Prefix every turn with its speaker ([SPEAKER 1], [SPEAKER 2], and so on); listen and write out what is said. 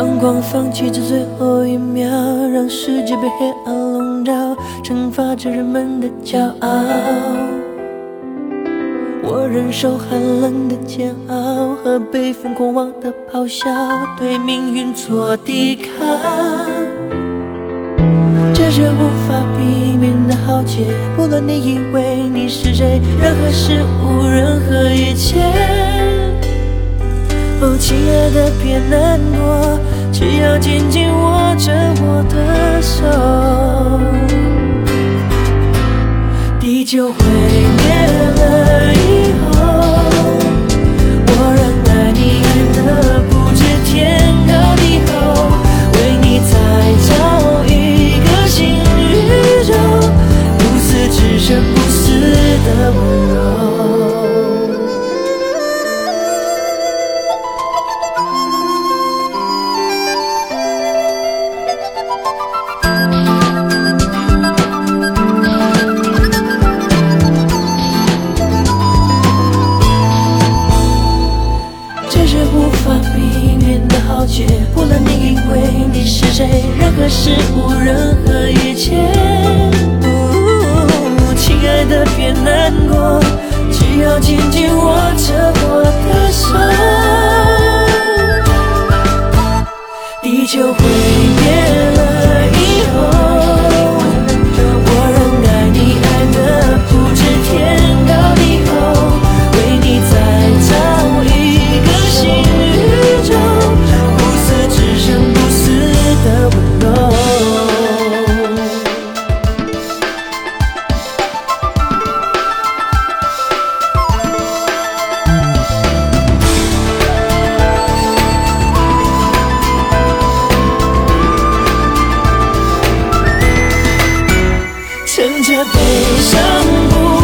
[SPEAKER 1] 阳光放弃这最后一秒，让世界被黑暗笼罩，惩罚着人们的骄傲。我忍受寒冷的煎熬和被疯狂妄的咆哮，对命运做抵抗。这是无法避免的浩劫，不论你以为你是谁，任何事物，任何一切。哦，亲爱的，别难过，只要紧紧握着我的手。地球这是无法避免的浩劫，不论你以为你是谁，任何事物，任何一切。哦亲爱的，别难过，只要紧紧握着我的手。地球毁灭了着悲伤不